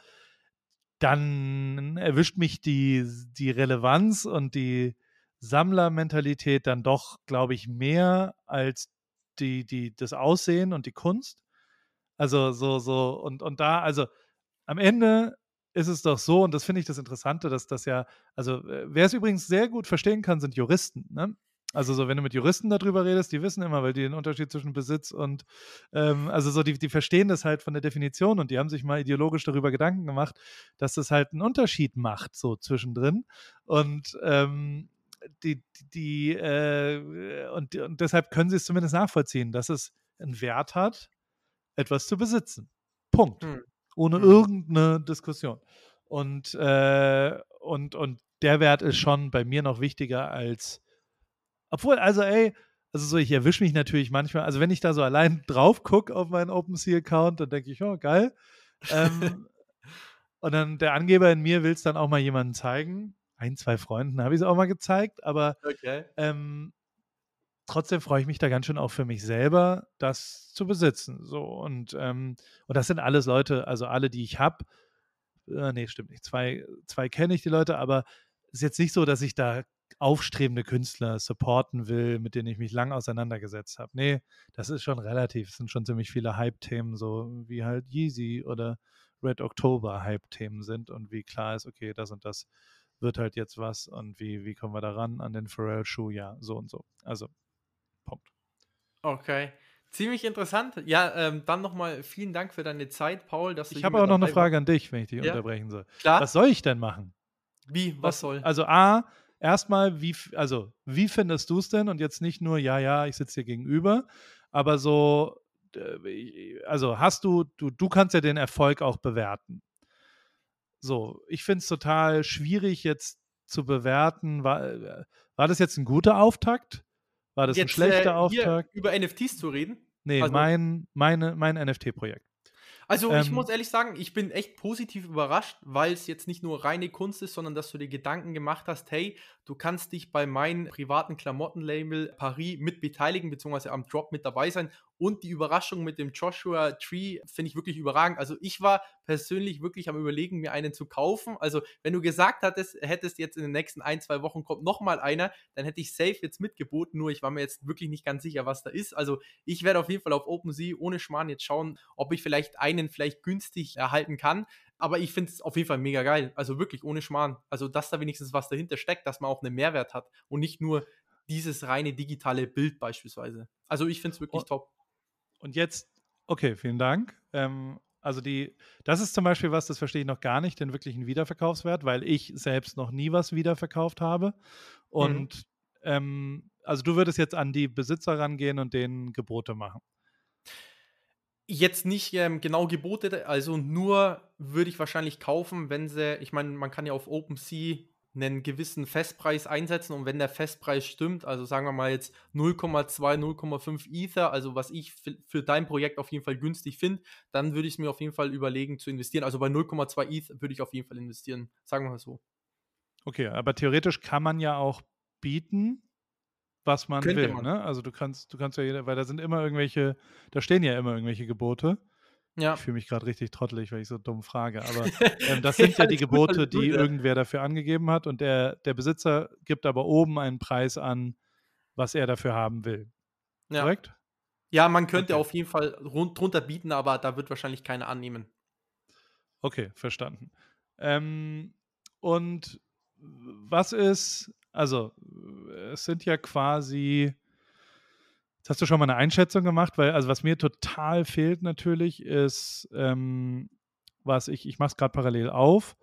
dann erwischt mich die, die Relevanz und die Sammlermentalität dann doch, glaube ich, mehr als die, die, das Aussehen und die Kunst. Also so, so, und, und da, also am Ende ist es doch so, und das finde ich das Interessante, dass das ja, also äh, wer es übrigens sehr gut verstehen kann, sind Juristen. Ne? Also so, wenn du mit Juristen darüber redest, die wissen immer, weil die den Unterschied zwischen Besitz und, ähm, also so, die, die verstehen das halt von der Definition und die haben sich mal ideologisch darüber Gedanken gemacht, dass das halt einen Unterschied macht, so zwischendrin. Und ähm, die, die, äh, und, und deshalb können sie es zumindest nachvollziehen, dass es einen Wert hat, etwas zu besitzen. Punkt. Hm. Ohne Hm. irgendeine Diskussion. Und, äh, und, und der Wert ist schon bei mir noch wichtiger als, obwohl, also ey, also so, ich erwische mich natürlich manchmal, also wenn ich da so allein drauf gucke auf meinen OpenSea-Account, dann denke ich, oh, geil. Ähm, und dann der Angeber in mir will es dann auch mal jemandem zeigen. Ein, zwei Freunden habe ich es auch mal gezeigt, aber Okay. ähm, trotzdem freue ich mich da ganz schön auch für mich selber, das zu besitzen. So und, ähm, und das sind alles Leute, also alle, die ich habe. Äh, nee, stimmt nicht. Zwei, zwei kenne ich die Leute, aber es ist jetzt nicht so, dass ich da aufstrebende Künstler supporten will, mit denen ich mich lang auseinandergesetzt habe. Nee, das ist schon relativ. Es sind schon ziemlich viele Hype-Themen, so wie halt Yeezy oder Red October Hype-Themen sind und wie klar ist, okay, das und das wird halt jetzt was und wie, wie kommen wir da ran an den Pharrell-Schuh? Ja, so und so. Also, Punkt. Okay. Ziemlich interessant. Ja, ähm, dann nochmal vielen Dank für deine Zeit, Paul. Dass du Ich habe auch noch eine Frage an dich, wenn ich dich Ja. unterbrechen soll. Klar. Was soll ich denn machen? Wie? Was, soll? Also A, erstmal, wie, also, wie findest du es denn? Und jetzt nicht nur, ja, ja, ich sitze dir gegenüber, aber so, also hast du, du, du kannst ja den Erfolg auch bewerten. So, ich finde es total schwierig jetzt zu bewerten. War, äh, war das jetzt ein guter Auftakt? War das ein Jetzt, schlechter äh, Auftakt? über NFTs zu reden. Nee, also- mein, meine, mein NFT-Projekt. Also ich Ähm, muss ehrlich sagen, ich bin echt positiv überrascht, weil es jetzt nicht nur reine Kunst ist, sondern dass du dir Gedanken gemacht hast, hey, du kannst dich bei meinem privaten Klamottenlabel Paris mit beteiligen, beziehungsweise am Drop mit dabei sein. Und die Überraschung mit dem Joshua Tree finde ich wirklich überragend. Also ich war persönlich wirklich am überlegen, mir einen zu kaufen. Also wenn du gesagt hattest, hättest jetzt in den nächsten ein, zwei Wochen kommt nochmal einer, dann hätte ich safe jetzt mitgeboten, nur ich war mir jetzt wirklich nicht ganz sicher, was da ist. Also ich werde auf jeden Fall auf OpenSea ohne Schmarrn jetzt schauen, ob ich vielleicht einen vielleicht günstig erhalten kann. Aber ich finde es auf jeden Fall mega geil. Also wirklich ohne Schmarrn. Also, dass da wenigstens was dahinter steckt, dass man auch einen Mehrwert hat und nicht nur dieses reine digitale Bild beispielsweise. Also, ich finde es wirklich Und- top. Und jetzt, okay, vielen Dank. Ähm, also die, das ist zum Beispiel was, das verstehe ich noch gar nicht, den wirklichen Wiederverkaufswert, weil ich selbst noch nie was wiederverkauft habe. Und ähm, also du würdest jetzt an die Besitzer rangehen und denen Gebote machen. Jetzt nicht ähm, genau Gebote, also nur würde ich wahrscheinlich kaufen, wenn sie, ich meine, man kann ja auf OpenSea einen gewissen Festpreis einsetzen und wenn der Festpreis stimmt, also sagen wir mal jetzt 0,2, 0,5 Ether, also was ich für dein Projekt auf jeden Fall günstig finde, dann würde ich es mir auf jeden Fall überlegen zu investieren. Also bei 0,2 ETH würde ich auf jeden Fall investieren, sagen wir mal so. Okay, aber theoretisch kann man ja auch bieten, was man Könnte will. Man. Ne? Also du kannst, du kannst ja, weil da sind immer irgendwelche, da stehen ja immer irgendwelche Gebote. Ja. Ich fühle mich gerade richtig trottelig, weil ich so dumm frage. Aber ähm, das sind ja, ja die Gebote, die irgendwer dafür angegeben hat. Und der, der Besitzer gibt aber oben einen Preis an, was er dafür haben will. Ja. Korrekt? Ja, man könnte okay. auf jeden Fall rund, drunter bieten, aber da wird wahrscheinlich keiner annehmen. Okay, verstanden. Ähm, und was ist, also es sind ja quasi, jetzt hast du schon mal eine Einschätzung gemacht, weil, also was mir total fehlt natürlich, ist, ähm, was ich, ich mache es gerade parallel auf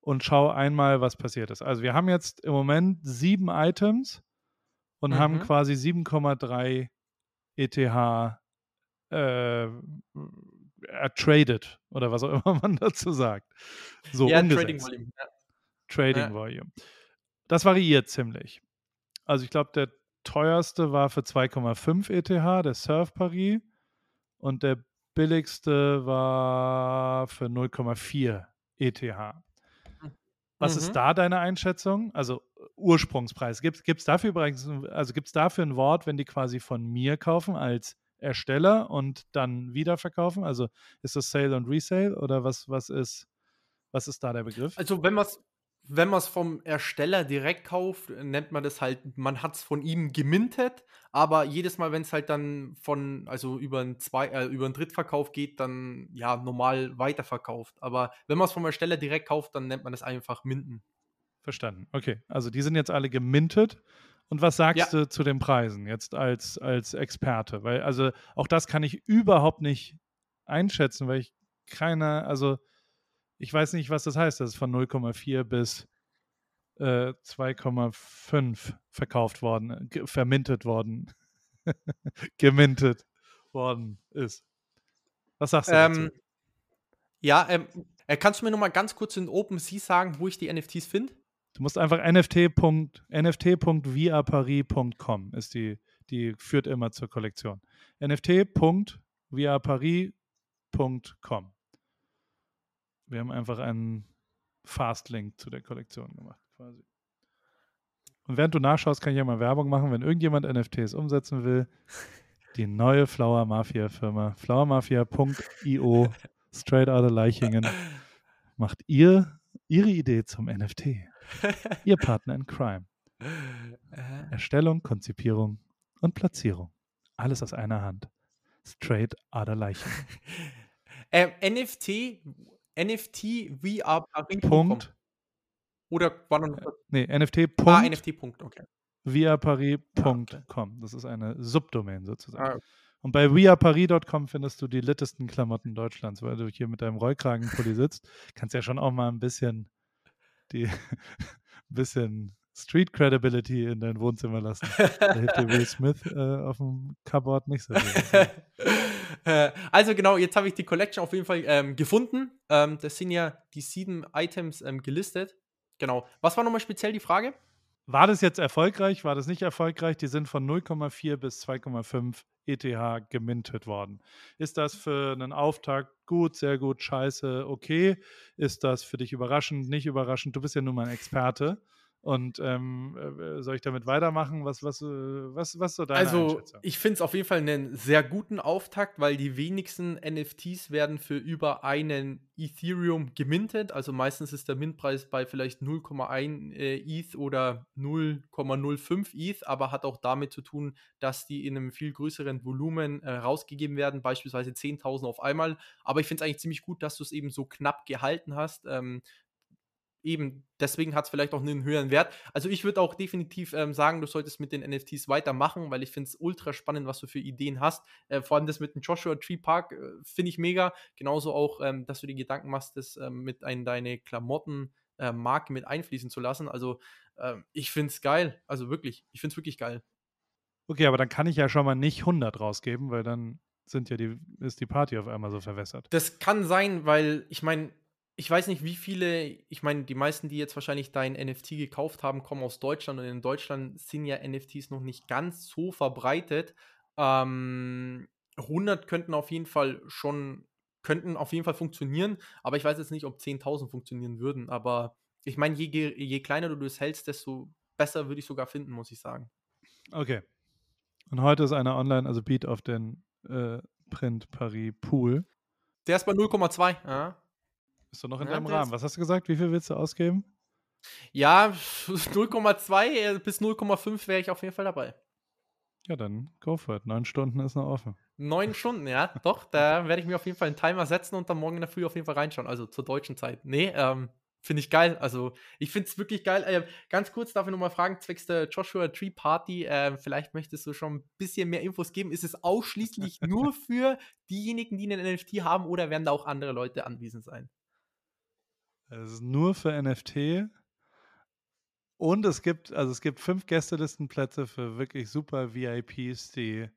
und schaue einmal, was passiert ist. Also wir haben jetzt im Moment sieben Items und mhm. haben quasi 7,3 ETH äh, ertradet oder was auch immer man dazu sagt. So ja, umgesetzt. Trading Volume. Ja. Trading ja. Volume. Das variiert ziemlich. Also ich glaube, der teuerste war für 2,5 ETH, der Surf Paris. Und der billigste war für 0,4 ETH. Was mhm. ist da deine Einschätzung? Also Ursprungspreis. Gibt es dafür übrigens, also gibt es dafür ein Wort, wenn die quasi von mir kaufen als Ersteller und dann wiederverkaufen? Also ist das Sale und Resale oder was, was ist, was ist da der Begriff? Also wenn man es wenn man es vom Ersteller direkt kauft, nennt man das halt, man hat es von ihm gemintet, aber jedes Mal, wenn es halt dann von, also über einen, Zwei, äh, über einen Drittverkauf geht, dann ja normal weiterverkauft. Aber wenn man es vom Ersteller direkt kauft, dann nennt man das einfach Minten. Verstanden. Okay, also die sind jetzt alle gemintet. Und was sagst ja. du zu den Preisen jetzt als, als Experte? Weil, also auch das kann ich überhaupt nicht einschätzen, weil ich keine, also ich weiß nicht, was das heißt. Das ist von 0,4 bis äh, 2,5 verkauft worden, vermintet worden, gemintet worden ist. Was sagst du ähm, dazu? Ja, ähm, äh, kannst du mir noch mal ganz kurz in OpenSea sagen, wo ich die NFTs finde? Du musst einfach nft.viaparis.com ist die, die führt immer zur Kollektion. nft.viaparis.com. Wir haben einfach einen Fastlink zu der Kollektion gemacht, quasi. Und während du nachschaust, kann ich ja mal Werbung machen, wenn irgendjemand NFTs umsetzen will. Die neue Flower Mafia Firma, flowermafia.io, straight out of Leichingen, macht ihr ihre Idee zum NFT. Ihr Partner in Crime. Erstellung, Konzipierung und Platzierung. Alles aus einer Hand. Straight out of Leichingen. Ähm, NFT NFT VR Paris. Punkt. Oder war noch äh, Nee, NFT. Ah, Punkt, ah, NFT. Punkt, okay. viaparis.com. Ah, okay. Das ist eine Subdomain sozusagen. Ah. Und bei weareparis.com findest du die littesten Klamotten Deutschlands, weil du hier mit deinem Rollkragenpulli sitzt. Kannst ja schon auch mal ein bisschen die bisschen Street Credibility in dein Wohnzimmer lassen. Da hilft dir Will Smith äh, auf dem Cupboard nicht so. Äh, also genau, jetzt habe ich die Collection auf jeden Fall ähm, gefunden. Ähm, das sind ja die sieben Items ähm, gelistet. Genau. Was war nochmal speziell die Frage? War das jetzt erfolgreich? War das nicht erfolgreich? Die sind von 0,4 bis 2,5 ETH gemintet worden. Ist das für einen Auftakt gut, sehr gut, scheiße, okay? Ist das für dich überraschend, nicht überraschend? Du bist ja nun mal ein Experte. Und ähm, äh, soll ich damit weitermachen? Was, was, äh, was, was so deine Also, ich finde es auf jeden Fall einen sehr guten Auftakt, weil die wenigsten NFTs werden für über einen Ethereum gemintet. Also meistens ist der Mintpreis bei vielleicht 0,1 äh, ETH oder 0,05 ETH, aber hat auch damit zu tun, dass die in einem viel größeren Volumen äh, rausgegeben werden, beispielsweise 10.000 auf einmal. Aber ich finde es eigentlich ziemlich gut, dass du es eben so knapp gehalten hast. Ähm, eben deswegen hat es vielleicht auch einen höheren Wert. Also ich würde auch definitiv ähm, sagen, du solltest mit den NFTs weitermachen, weil ich finde es ultra spannend, was du für Ideen hast. Äh, vor allem das mit dem Joshua Tree Park äh, finde ich mega. Genauso auch, ähm, dass du dir Gedanken machst, das ähm, mit in deine Klamotten äh, Marke mit einfließen zu lassen. Also ähm, ich finde es geil. Also wirklich, ich finde es wirklich geil. Okay, aber dann kann ich ja schon mal nicht 100 rausgeben, weil dann sind ja die, ist die Party auf einmal so verwässert. Das kann sein, weil ich meine, ich weiß nicht, wie viele, ich meine, die meisten, die jetzt wahrscheinlich dein NFT gekauft haben, kommen aus Deutschland und in Deutschland sind ja NFTs noch nicht ganz so verbreitet. Ähm, 100 könnten auf jeden Fall schon, könnten auf jeden Fall funktionieren, aber ich weiß jetzt nicht, ob 10.000 funktionieren würden. Aber ich meine, je, je kleiner du es hältst, desto besser würde ich sogar finden, muss ich sagen. Okay. Und heute ist einer online, also Beat auf den äh, Print Paris Pool. Der ist bei 0,2. Ja. Bist du noch in ja, deinem Rahmen? Was hast du gesagt? Wie viel willst du ausgeben? Ja, 0,2 äh, bis 0,5 wäre ich auf jeden Fall dabei. Ja, dann go for it. Neun Stunden ist noch offen. Neun Stunden, ja, doch. Da werde ich mir auf jeden Fall einen Timer setzen und dann morgen in der Früh auf jeden Fall reinschauen. Also zur deutschen Zeit. Nee, ähm, finde ich geil. Also ich finde es wirklich geil. Äh, ganz kurz darf ich nochmal fragen, zwecks der Joshua Tree Party, äh, vielleicht möchtest du schon ein bisschen mehr Infos geben. Ist es ausschließlich nur für diejenigen, die einen NFT haben oder werden da auch andere Leute anwesend sein? Es ist nur für NFT. Und es gibt, also es gibt fünf Gästelistenplätze für wirklich super VIPs, die.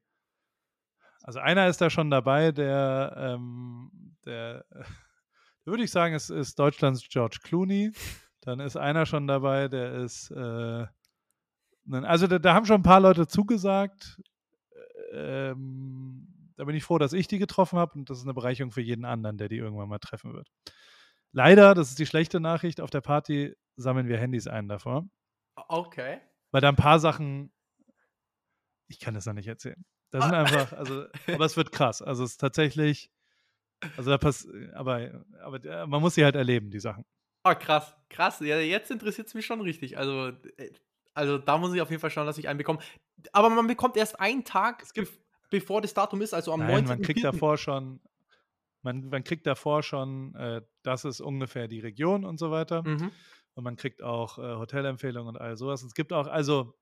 Also einer ist da schon dabei, der, ähm, der, würde ich sagen, es ist Deutschlands George Clooney. Dann ist einer schon dabei, der ist, äh, also da, da, haben schon ein paar Leute zugesagt. Ähm, da bin ich froh, dass ich die getroffen habe und das ist eine Bereicherung für jeden anderen, der die irgendwann mal treffen wird. Leider, das ist die schlechte Nachricht, auf der Party sammeln wir Handys ein davor. Okay. Weil da ein paar Sachen, ich kann das noch nicht erzählen. Das sind einfach, also, aber es wird krass. Also es ist tatsächlich, also da passt, aber, aber man muss sie halt erleben, die Sachen. Oh, krass, krass. Ja, jetzt interessiert es mich schon richtig. Also, äh, also da muss ich auf jeden Fall schauen, dass ich einen bekomme. Aber man bekommt erst einen Tag, bevor das Datum ist, also am Nein, 19. man kriegt davor schon, man, man kriegt davor schon, äh, das ist ungefähr die Region und so weiter. Mhm. Und man kriegt auch äh, Hotelempfehlungen und all sowas. Es gibt auch, also,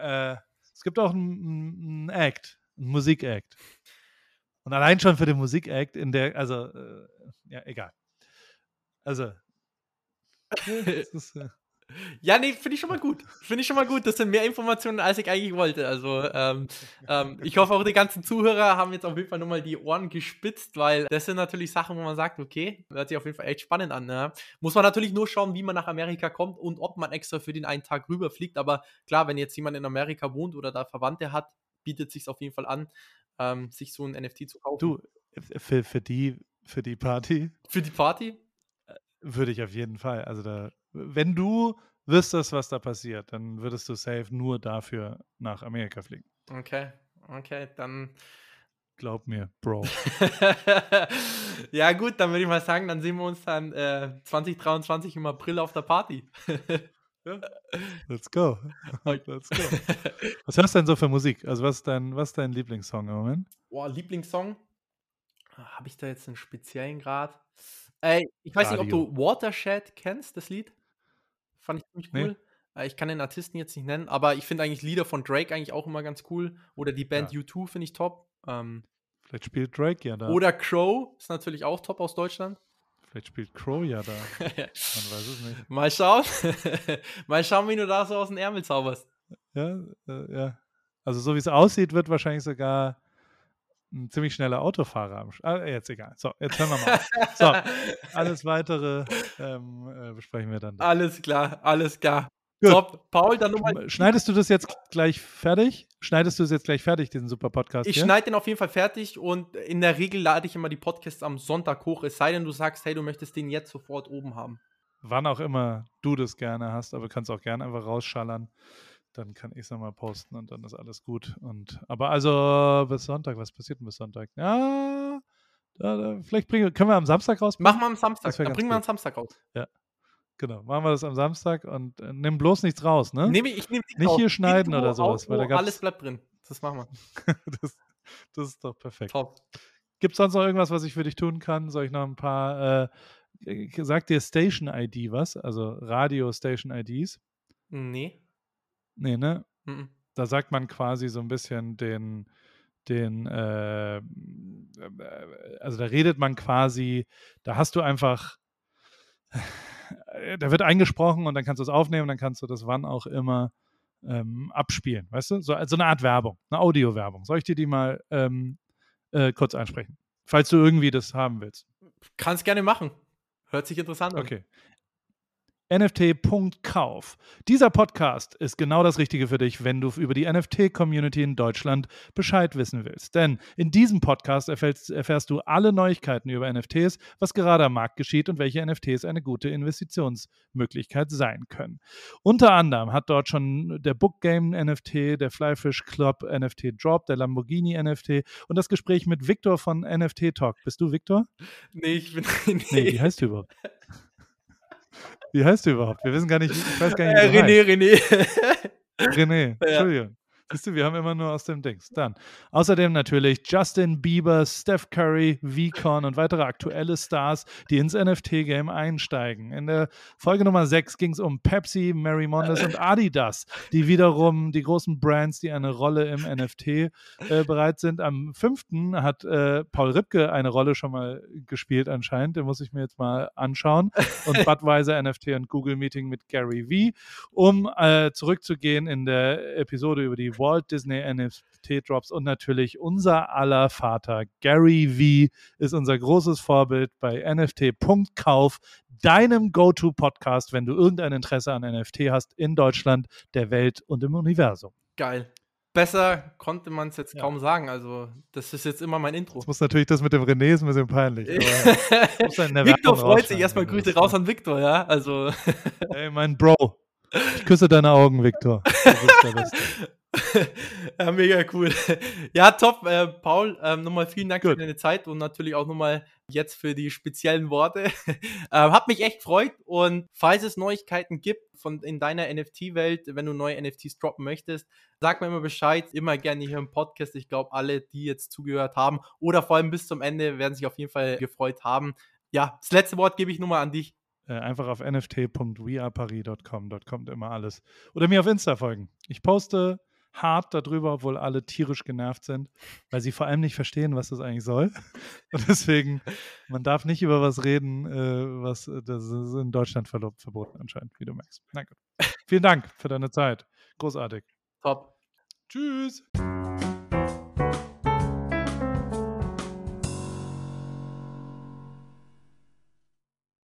äh, es gibt auch einen Act, einen Musikact. Und allein schon für den Musikact in der, also, äh, ja, egal. Also, ist, äh, ja, nee, finde ich schon mal gut. Finde ich schon mal gut. Das sind mehr Informationen, als ich eigentlich wollte. Also, ähm, ähm, ich hoffe auch, die ganzen Zuhörer haben jetzt auf jeden Fall nochmal die Ohren gespitzt, weil das sind natürlich Sachen, wo man sagt, okay, hört sich auf jeden Fall echt spannend an. Ne? Muss man natürlich nur schauen, wie man nach Amerika kommt und ob man extra für den einen Tag rüberfliegt. Aber klar, wenn jetzt jemand in Amerika wohnt oder da Verwandte hat, bietet sich auf jeden Fall an, ähm, sich so ein NFT zu kaufen. Du, für, für, die, für die Party? Für die Party? Würde ich auf jeden Fall. Also da wenn du wüsstest, was da passiert, dann würdest du safe nur dafür nach Amerika fliegen. Okay, okay, dann. Glaub mir, Bro. ja, gut, dann würde ich mal sagen, dann sehen wir uns dann äh, 2023 im April auf der Party. ja. Let's go. Let's go. Was hörst du denn so für Musik? Also, was ist dein, was ist dein Lieblingssong im Moment? Boah, Lieblingssong? Habe ich da jetzt einen speziellen Grad? Ey, ich weiß Radio. nicht, ob du Watershed kennst, das Lied? Fand ich ziemlich cool. Nee. Äh, ich kann den Artisten jetzt nicht nennen, aber ich finde eigentlich Lieder von Drake eigentlich auch immer ganz cool. Oder die Band ja. U2 finde ich top. Ähm, Vielleicht spielt Drake ja da. Oder Crow ist natürlich auch top aus Deutschland. Vielleicht spielt Crow ja da. Man weiß es nicht. Mal schauen. Mal schauen, wie du da so aus dem Ärmel zauberst. Ja, äh, ja. Also so wie es aussieht, wird wahrscheinlich sogar ein ziemlich schneller Autofahrer am ah, Jetzt egal. So, jetzt hören wir mal. so, alles weitere ähm, äh, besprechen wir dann. Alles klar, alles klar. Gut. Top. Paul, dann nochmal. Schneidest du das jetzt gleich fertig? Schneidest du es jetzt gleich fertig, diesen super Podcast? Ich schneide den auf jeden Fall fertig und in der Regel lade ich immer die Podcasts am Sonntag hoch, es sei denn, du sagst, hey, du möchtest den jetzt sofort oben haben. Wann auch immer du das gerne hast, aber kannst auch gerne einfach rausschallern dann kann ich es nochmal posten und dann ist alles gut. Und aber also bis Sonntag, was passiert denn bis Sonntag? Ja, da, da, vielleicht bringen, können wir am Samstag raus. Machen wir am Samstag. Dann bringen wir am Samstag raus. Ja. Genau, machen wir das am Samstag und äh, nimm bloß nichts raus, ne? Nehm, ich nehme Nicht raus. hier schneiden oder sowas. Weil da alles bleibt drin. Das machen wir. das, das, ist doch perfekt. Top. Gibt es sonst noch irgendwas, was ich für dich tun kann? Soll ich noch ein paar, äh, sagt dir Station ID was? Also Radio Station IDs? Nee. Nee, ne? Mhm. Da sagt man quasi so ein bisschen den, den, äh, also da redet man quasi, da hast du einfach, da wird eingesprochen und dann kannst du es aufnehmen, dann kannst du das wann auch immer ähm, abspielen, weißt du? So also eine Art Werbung, eine Audio-Werbung. Soll ich dir die mal ähm, äh, kurz einsprechen? Falls du irgendwie das haben willst. Kannst gerne machen. Hört sich interessant an. Okay. NFT.kauf. Dieser Podcast ist genau das Richtige für dich, wenn du über die NFT-Community in Deutschland Bescheid wissen willst. Denn in diesem Podcast erfährst, erfährst, du alle Neuigkeiten über NFTs, was gerade am Markt geschieht und welche NFTs eine gute Investitionsmöglichkeit sein können. Unter anderem hat dort schon der Book Game NFT, der Flyfish Club NFT Drop, der Lamborghini NFT und das Gespräch mit Victor von NFT Talk. Bist du Victor? Nee, ich bin. Nee, nee wie heißt du überhaupt? Wie heißt du überhaupt? Wir wissen gar nicht, ich weiß gar nicht, wie äh, René, heißt. René. René, Entschuldigung. Siehst du, wir haben immer nur aus dem Dings. Dann. Außerdem natürlich Justin Bieber, Steph Curry, VCon und weitere aktuelle Stars, die ins NFT-Game einsteigen. In der Folge Nummer 6 ging es um Pepsi, Mary Mondes und Adidas, die wiederum die großen Brands, die eine Rolle im NFT äh, bereit sind. Am 5. hat äh, Paul Ripke eine Rolle schon mal gespielt anscheinend. Den muss ich mir jetzt mal anschauen. Und Budweiser NFT und Google Meeting mit Gary V. Um äh, zurückzugehen in der Episode über die Walt Disney NFT-Drops und natürlich unser aller Vater Gary V ist unser großes Vorbild bei NFT.kauf, deinem Go-To-Podcast, wenn du irgendein Interesse an NFT hast in Deutschland, der Welt und im Universum. Geil. Besser konnte man es jetzt ja. kaum sagen. Also, das ist jetzt immer mein Intro. Das muss natürlich das mit dem René ist ein bisschen peinlich. Victor freut sich. Erstmal Grüße raus an Victor, ja. Also. Ey, mein Bro. Ich küsse deine Augen, Victor. ja, mega cool. Ja, top, äh, Paul. Ähm, nochmal vielen Dank Good. für deine Zeit und natürlich auch nochmal jetzt für die speziellen Worte. ähm, hat mich echt gefreut und falls es Neuigkeiten gibt von in deiner NFT-Welt, wenn du neue NFTs droppen möchtest, sag mir immer Bescheid. Immer gerne hier im Podcast. Ich glaube, alle, die jetzt zugehört haben oder vor allem bis zum Ende, werden sich auf jeden Fall gefreut haben. Ja, das letzte Wort gebe ich nur mal an dich. Äh, einfach auf nft.weareparis.com, dort kommt immer alles. Oder mir auf Insta folgen. Ich poste hart darüber, obwohl alle tierisch genervt sind, weil sie vor allem nicht verstehen, was das eigentlich soll. Und deswegen, man darf nicht über was reden, äh, was äh, das ist in Deutschland verboten anscheinend, wie du merkst. Na gut. Vielen Dank für deine Zeit. Großartig. Top. Tschüss.